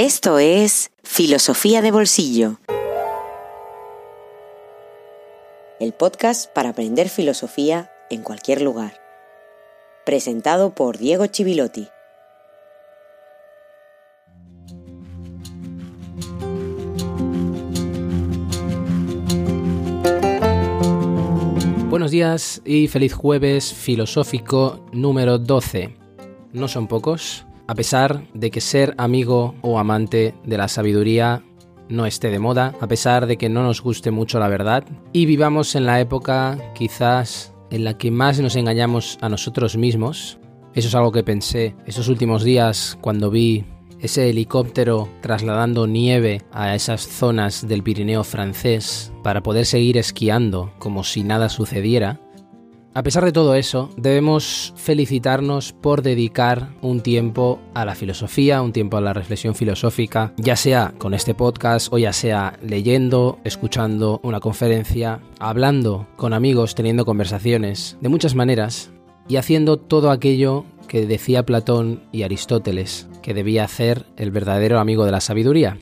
Esto es Filosofía de Bolsillo. El podcast para aprender filosofía en cualquier lugar. Presentado por Diego Chivilotti. Buenos días y feliz jueves filosófico número 12. No son pocos, a pesar de que ser amigo o amante de la sabiduría no esté de moda, a pesar de que no nos guste mucho la verdad, y vivamos en la época quizás en la que más nos engañamos a nosotros mismos. Eso es algo que pensé esos últimos días cuando vi ese helicóptero trasladando nieve a esas zonas del Pirineo francés para poder seguir esquiando como si nada sucediera. A pesar de todo eso, debemos felicitarnos por dedicar un tiempo a la filosofía, un tiempo a la reflexión filosófica, ya sea con este podcast o ya sea leyendo, escuchando una conferencia, hablando con amigos, teniendo conversaciones, de muchas maneras, y haciendo todo aquello que decía Platón y Aristóteles que debía hacer el verdadero amigo de la sabiduría.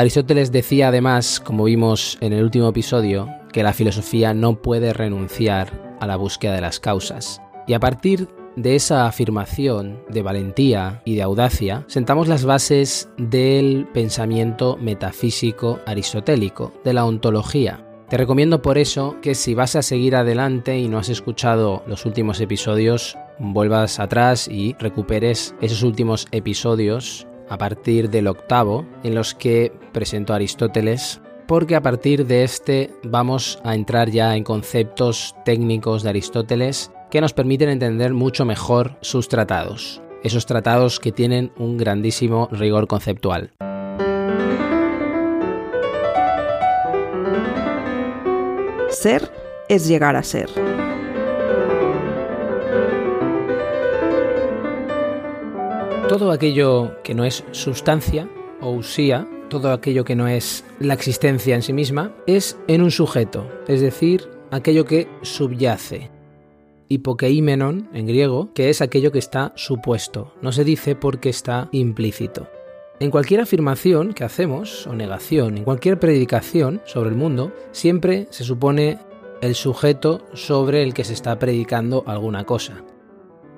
Aristóteles decía además, como vimos en el último episodio, que la filosofía no puede renunciar a la búsqueda de las causas. Y a partir de esa afirmación de valentía y de audacia, sentamos las bases del pensamiento metafísico aristotélico, de la ontología. Te recomiendo por eso que si vas a seguir adelante y no has escuchado los últimos episodios, vuelvas atrás y recuperes esos últimos episodios a partir del octavo, en los que presento a Aristóteles, porque a partir de este vamos a entrar ya en conceptos técnicos de Aristóteles que nos permiten entender mucho mejor sus tratados, esos tratados que tienen un grandísimo rigor conceptual. Ser es llegar a ser. Todo aquello que no es sustancia o usía, todo aquello que no es la existencia en sí misma, es en un sujeto, es decir, aquello que subyace. Hipokeimenon en griego, que es aquello que está supuesto, no se dice porque está implícito. En cualquier afirmación que hacemos, o negación, en cualquier predicación sobre el mundo, siempre se supone el sujeto sobre el que se está predicando alguna cosa.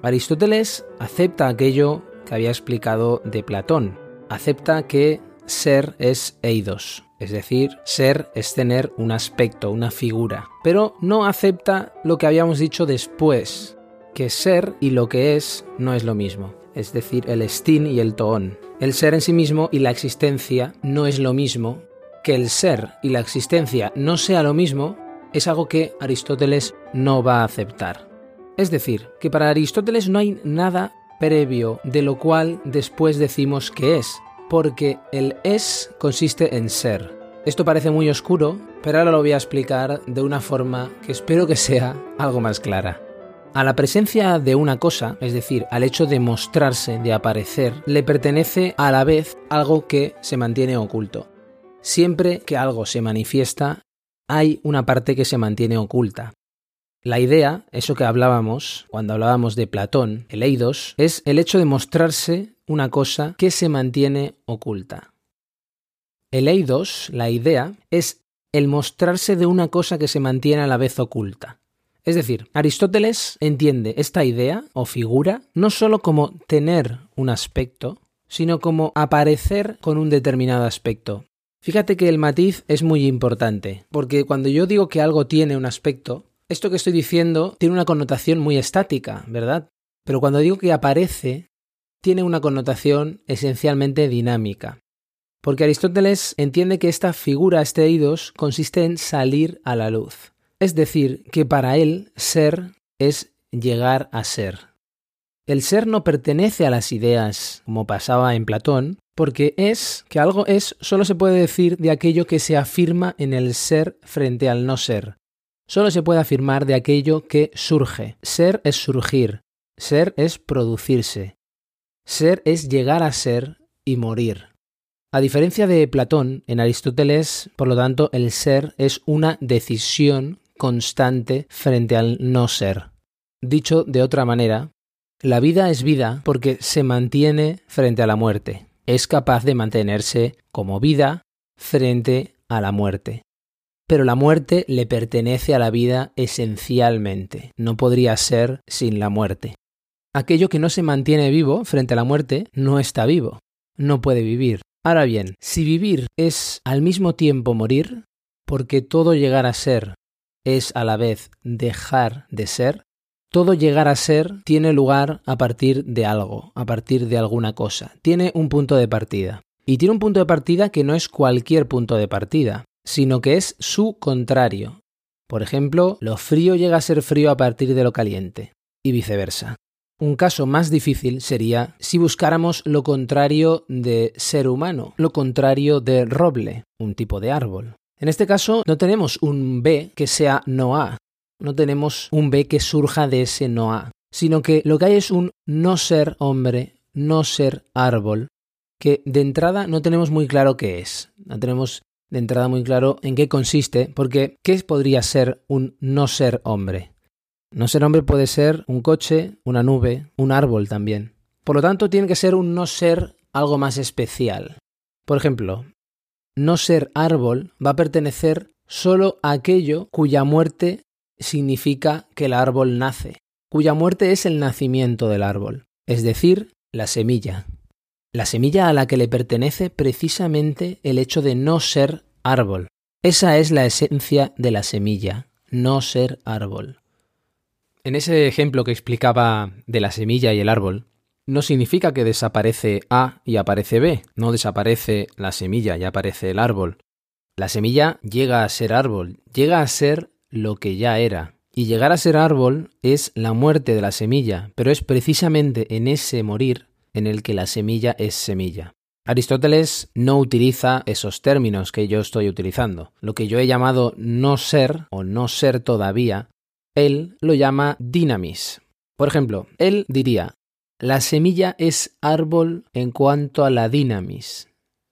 Aristóteles acepta aquello que había explicado de Platón. Acepta que ser es eidos, es decir, ser es tener un aspecto, una figura. Pero no acepta lo que habíamos dicho después, que ser y lo que es no es lo mismo, es decir, el estín y el toón. El ser en sí mismo y la existencia no es lo mismo. Que el ser y la existencia no sea lo mismo es algo que Aristóteles no va a aceptar. Es decir, que para Aristóteles no hay nada previo de lo cual después decimos que es, porque el es consiste en ser. Esto parece muy oscuro, pero ahora lo voy a explicar de una forma que espero que sea algo más clara. A la presencia de una cosa, es decir, al hecho de mostrarse, de aparecer, le pertenece a la vez algo que se mantiene oculto. Siempre que algo se manifiesta, hay una parte que se mantiene oculta. La idea, eso que hablábamos cuando hablábamos de Platón, el eidos, es el hecho de mostrarse una cosa que se mantiene oculta. El eidos, la idea, es el mostrarse de una cosa que se mantiene a la vez oculta. Es decir, Aristóteles entiende esta idea o figura no sólo como tener un aspecto, sino como aparecer con un determinado aspecto. Fíjate que el matiz es muy importante, porque cuando yo digo que algo tiene un aspecto, esto que estoy diciendo tiene una connotación muy estática, ¿verdad? Pero cuando digo que aparece, tiene una connotación esencialmente dinámica. Porque Aristóteles entiende que esta figura, este eidos, consiste en salir a la luz. Es decir, que para él ser es llegar a ser. El ser no pertenece a las ideas, como pasaba en Platón, porque es que algo es solo se puede decir de aquello que se afirma en el ser frente al no ser. Solo se puede afirmar de aquello que surge. Ser es surgir, ser es producirse, ser es llegar a ser y morir. A diferencia de Platón, en Aristóteles, por lo tanto, el ser es una decisión constante frente al no ser. Dicho de otra manera, la vida es vida porque se mantiene frente a la muerte. Es capaz de mantenerse como vida frente a la muerte. Pero la muerte le pertenece a la vida esencialmente. No podría ser sin la muerte. Aquello que no se mantiene vivo frente a la muerte no está vivo. No puede vivir. Ahora bien, si vivir es al mismo tiempo morir, porque todo llegar a ser es a la vez dejar de ser, todo llegar a ser tiene lugar a partir de algo, a partir de alguna cosa. Tiene un punto de partida. Y tiene un punto de partida que no es cualquier punto de partida, sino que es su contrario. Por ejemplo, lo frío llega a ser frío a partir de lo caliente, y viceversa. Un caso más difícil sería si buscáramos lo contrario de ser humano, lo contrario de roble, un tipo de árbol. En este caso no tenemos un B que sea no A, no tenemos un B que surja de ese no A, sino que lo que hay es un no ser hombre, no ser árbol, que de entrada no tenemos muy claro qué es. No tenemos de entrada muy claro en qué consiste, porque ¿qué podría ser un no ser hombre? No ser hombre puede ser un coche, una nube, un árbol también. Por lo tanto, tiene que ser un no ser algo más especial. Por ejemplo, no ser árbol va a pertenecer solo a aquello cuya muerte significa que el árbol nace, cuya muerte es el nacimiento del árbol, es decir, la semilla la semilla a la que le pertenece precisamente el hecho de no ser árbol. Esa es la esencia de la semilla, no ser árbol. En ese ejemplo que explicaba de la semilla y el árbol, no significa que desaparece A y aparece B, no desaparece la semilla y aparece el árbol. La semilla llega a ser árbol, llega a ser lo que ya era. Y llegar a ser árbol es la muerte de la semilla, pero es precisamente en ese morir en el que la semilla es semilla. Aristóteles no utiliza esos términos que yo estoy utilizando. Lo que yo he llamado no ser o no ser todavía, él lo llama dinamis. Por ejemplo, él diría, la semilla es árbol en cuanto a la dinamis.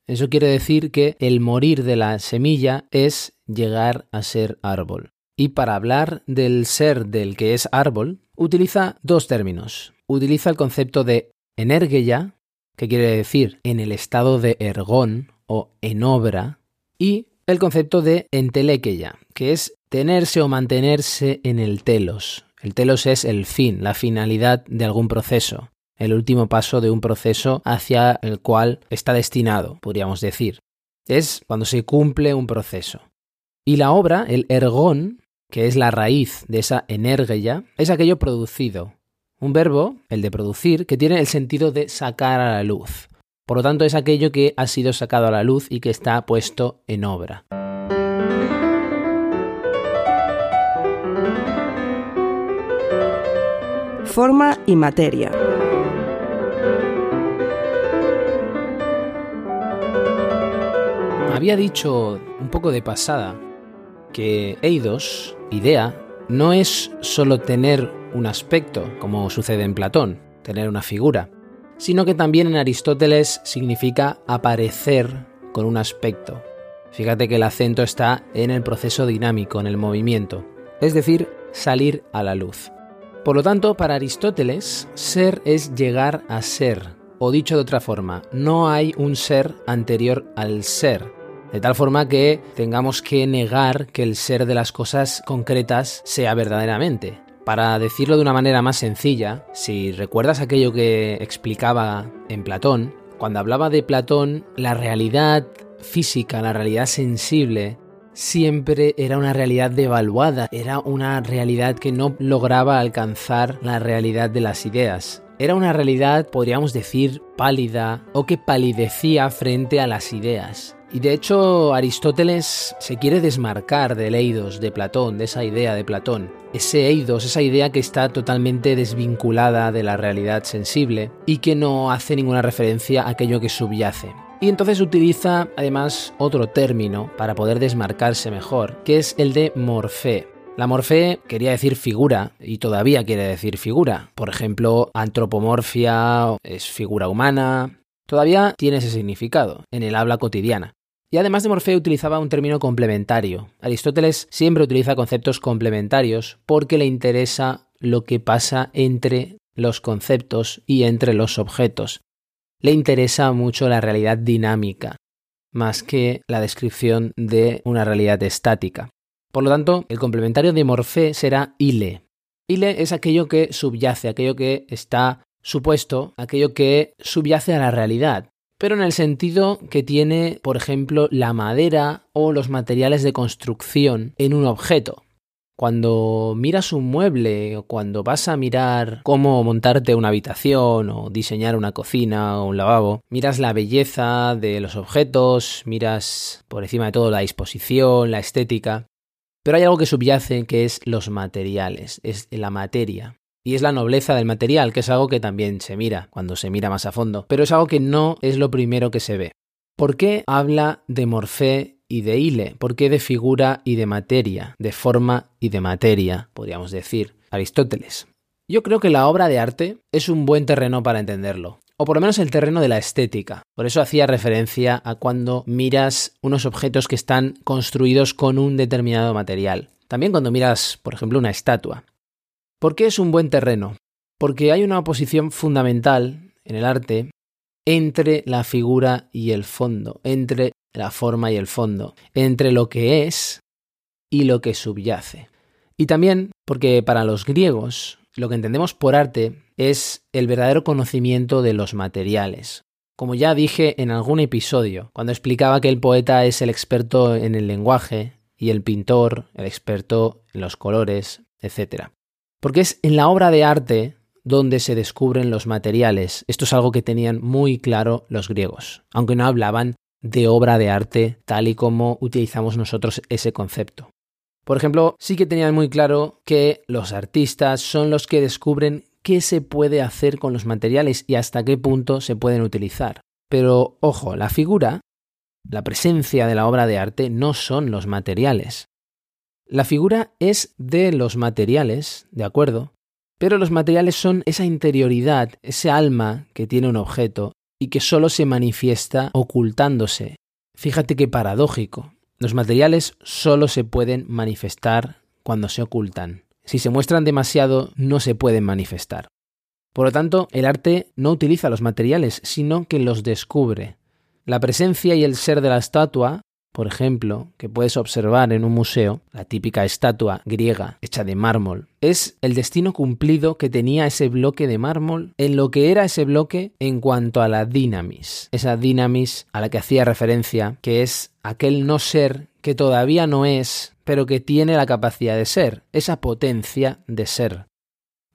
Eso quiere decir que el morir de la semilla es llegar a ser árbol. Y para hablar del ser del que es árbol, utiliza dos términos. Utiliza el concepto de energeia, que quiere decir en el estado de ergón o en obra, y el concepto de entelequeia, que es tenerse o mantenerse en el telos. El telos es el fin, la finalidad de algún proceso, el último paso de un proceso hacia el cual está destinado, podríamos decir. Es cuando se cumple un proceso. Y la obra, el ergón, que es la raíz de esa energeia, es aquello producido, un verbo, el de producir, que tiene el sentido de sacar a la luz. Por lo tanto, es aquello que ha sido sacado a la luz y que está puesto en obra. Forma y materia. Había dicho un poco de pasada que eidos, idea, no es solo tener un aspecto, como sucede en Platón, tener una figura, sino que también en Aristóteles significa aparecer con un aspecto. Fíjate que el acento está en el proceso dinámico, en el movimiento, es decir, salir a la luz. Por lo tanto, para Aristóteles, ser es llegar a ser, o dicho de otra forma, no hay un ser anterior al ser, de tal forma que tengamos que negar que el ser de las cosas concretas sea verdaderamente. Para decirlo de una manera más sencilla, si recuerdas aquello que explicaba en Platón, cuando hablaba de Platón, la realidad física, la realidad sensible, siempre era una realidad devaluada, era una realidad que no lograba alcanzar la realidad de las ideas. Era una realidad, podríamos decir, pálida o que palidecía frente a las ideas. Y de hecho Aristóteles se quiere desmarcar del eidos de Platón, de esa idea de Platón. Ese eidos, esa idea que está totalmente desvinculada de la realidad sensible y que no hace ninguna referencia a aquello que subyace. Y entonces utiliza además otro término para poder desmarcarse mejor, que es el de morfé. La morfé quería decir figura y todavía quiere decir figura. Por ejemplo, antropomorfia es figura humana. Todavía tiene ese significado en el habla cotidiana. Y además de Morfeo utilizaba un término complementario. Aristóteles siempre utiliza conceptos complementarios porque le interesa lo que pasa entre los conceptos y entre los objetos. Le interesa mucho la realidad dinámica, más que la descripción de una realidad estática. Por lo tanto, el complementario de Morfé será ile. Ile es aquello que subyace, aquello que está supuesto, aquello que subyace a la realidad, pero en el sentido que tiene, por ejemplo, la madera o los materiales de construcción en un objeto. Cuando miras un mueble o cuando vas a mirar cómo montarte una habitación o diseñar una cocina o un lavabo, miras la belleza de los objetos, miras por encima de todo la disposición, la estética, pero hay algo que subyace que es los materiales, es la materia. Y es la nobleza del material, que es algo que también se mira cuando se mira más a fondo, pero es algo que no es lo primero que se ve. ¿Por qué habla de morfé y de hile? ¿Por qué de figura y de materia? De forma y de materia, podríamos decir. Aristóteles. Yo creo que la obra de arte es un buen terreno para entenderlo, o por lo menos el terreno de la estética. Por eso hacía referencia a cuando miras unos objetos que están construidos con un determinado material. También cuando miras, por ejemplo, una estatua. ¿Por qué es un buen terreno? Porque hay una oposición fundamental en el arte entre la figura y el fondo, entre la forma y el fondo, entre lo que es y lo que subyace. Y también porque para los griegos lo que entendemos por arte es el verdadero conocimiento de los materiales. Como ya dije en algún episodio, cuando explicaba que el poeta es el experto en el lenguaje y el pintor el experto en los colores, etc. Porque es en la obra de arte donde se descubren los materiales. Esto es algo que tenían muy claro los griegos, aunque no hablaban de obra de arte tal y como utilizamos nosotros ese concepto. Por ejemplo, sí que tenían muy claro que los artistas son los que descubren qué se puede hacer con los materiales y hasta qué punto se pueden utilizar. Pero ojo, la figura, la presencia de la obra de arte no son los materiales. La figura es de los materiales, ¿de acuerdo? Pero los materiales son esa interioridad, ese alma que tiene un objeto y que solo se manifiesta ocultándose. Fíjate qué paradójico. Los materiales solo se pueden manifestar cuando se ocultan. Si se muestran demasiado, no se pueden manifestar. Por lo tanto, el arte no utiliza los materiales, sino que los descubre. La presencia y el ser de la estatua por ejemplo, que puedes observar en un museo, la típica estatua griega hecha de mármol, es el destino cumplido que tenía ese bloque de mármol en lo que era ese bloque en cuanto a la dinamis, esa dinamis a la que hacía referencia, que es aquel no ser que todavía no es, pero que tiene la capacidad de ser, esa potencia de ser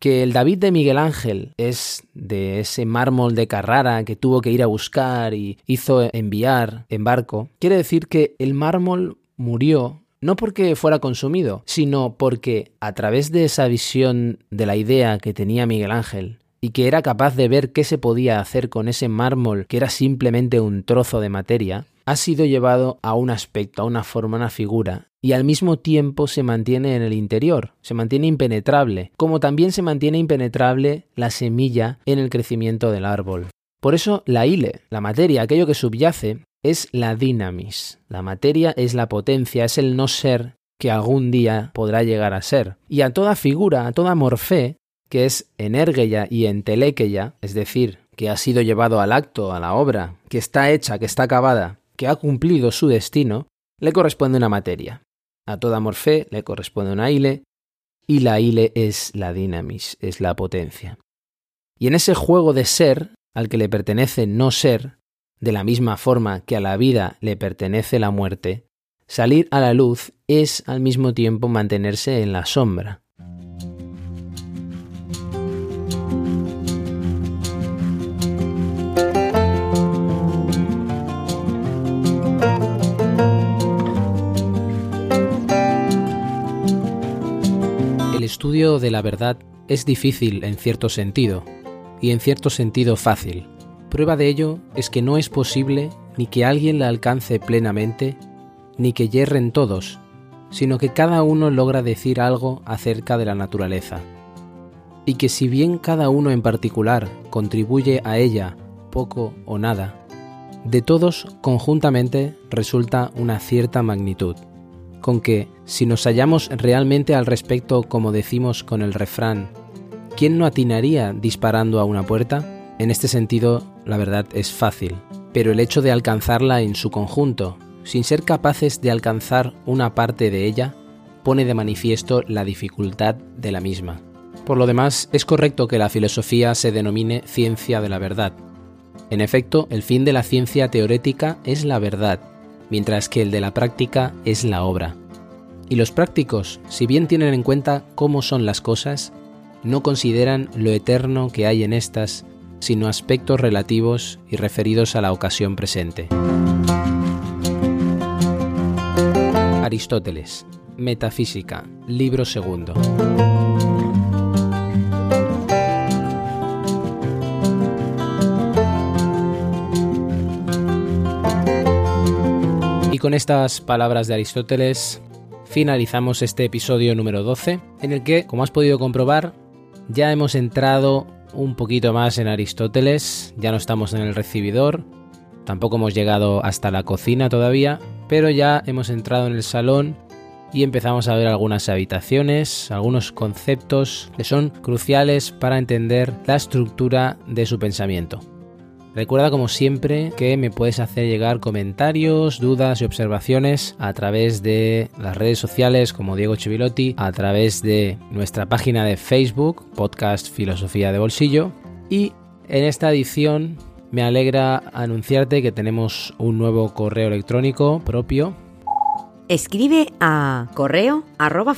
que el David de Miguel Ángel es de ese mármol de Carrara que tuvo que ir a buscar y hizo enviar en barco, quiere decir que el mármol murió no porque fuera consumido, sino porque a través de esa visión de la idea que tenía Miguel Ángel, y que era capaz de ver qué se podía hacer con ese mármol que era simplemente un trozo de materia, ha sido llevado a un aspecto, a una forma, a una figura, y al mismo tiempo se mantiene en el interior, se mantiene impenetrable, como también se mantiene impenetrable la semilla en el crecimiento del árbol. Por eso la ile, la materia, aquello que subyace, es la dinamis. La materia es la potencia, es el no ser que algún día podrá llegar a ser. Y a toda figura, a toda morfé, que es energeia y entelequeia, es decir, que ha sido llevado al acto, a la obra, que está hecha, que está acabada, que ha cumplido su destino, le corresponde una materia. A toda morfé le corresponde una ile, y la ile es la dinamis, es la potencia. Y en ese juego de ser, al que le pertenece no ser, de la misma forma que a la vida le pertenece la muerte, salir a la luz es al mismo tiempo mantenerse en la sombra. Estudio de la verdad es difícil en cierto sentido, y en cierto sentido fácil. Prueba de ello es que no es posible ni que alguien la alcance plenamente, ni que yerren todos, sino que cada uno logra decir algo acerca de la naturaleza. Y que si bien cada uno en particular contribuye a ella poco o nada, de todos conjuntamente resulta una cierta magnitud, con que si nos hallamos realmente al respecto como decimos con el refrán, ¿quién no atinaría disparando a una puerta? En este sentido, la verdad es fácil, pero el hecho de alcanzarla en su conjunto, sin ser capaces de alcanzar una parte de ella, pone de manifiesto la dificultad de la misma. Por lo demás, es correcto que la filosofía se denomine ciencia de la verdad. En efecto, el fin de la ciencia teorética es la verdad, mientras que el de la práctica es la obra. Y los prácticos, si bien tienen en cuenta cómo son las cosas, no consideran lo eterno que hay en estas, sino aspectos relativos y referidos a la ocasión presente. Aristóteles, Metafísica, libro segundo. Con estas palabras de Aristóteles finalizamos este episodio número 12, en el que, como has podido comprobar, ya hemos entrado un poquito más en Aristóteles, ya no estamos en el recibidor, tampoco hemos llegado hasta la cocina todavía, pero ya hemos entrado en el salón y empezamos a ver algunas habitaciones, algunos conceptos que son cruciales para entender la estructura de su pensamiento. Recuerda como siempre que me puedes hacer llegar comentarios, dudas y observaciones a través de las redes sociales como Diego Chivilotti, a través de nuestra página de Facebook, Podcast Filosofía de Bolsillo. Y en esta edición me alegra anunciarte que tenemos un nuevo correo electrónico propio Escribe a correo arroba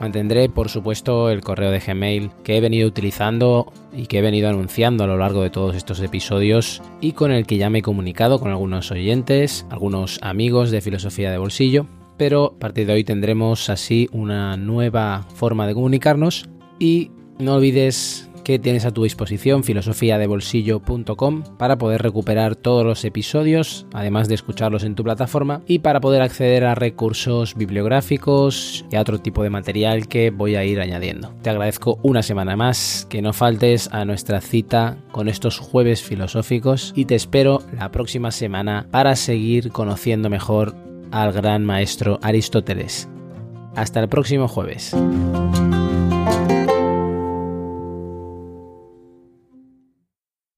Mantendré, por supuesto, el correo de Gmail que he venido utilizando y que he venido anunciando a lo largo de todos estos episodios y con el que ya me he comunicado con algunos oyentes, algunos amigos de Filosofía de Bolsillo. Pero a partir de hoy tendremos así una nueva forma de comunicarnos y no olvides que tienes a tu disposición filosofiadebolsillo.com para poder recuperar todos los episodios, además de escucharlos en tu plataforma y para poder acceder a recursos bibliográficos y a otro tipo de material que voy a ir añadiendo. Te agradezco una semana más que no faltes a nuestra cita con estos jueves filosóficos y te espero la próxima semana para seguir conociendo mejor al gran maestro Aristóteles. Hasta el próximo jueves.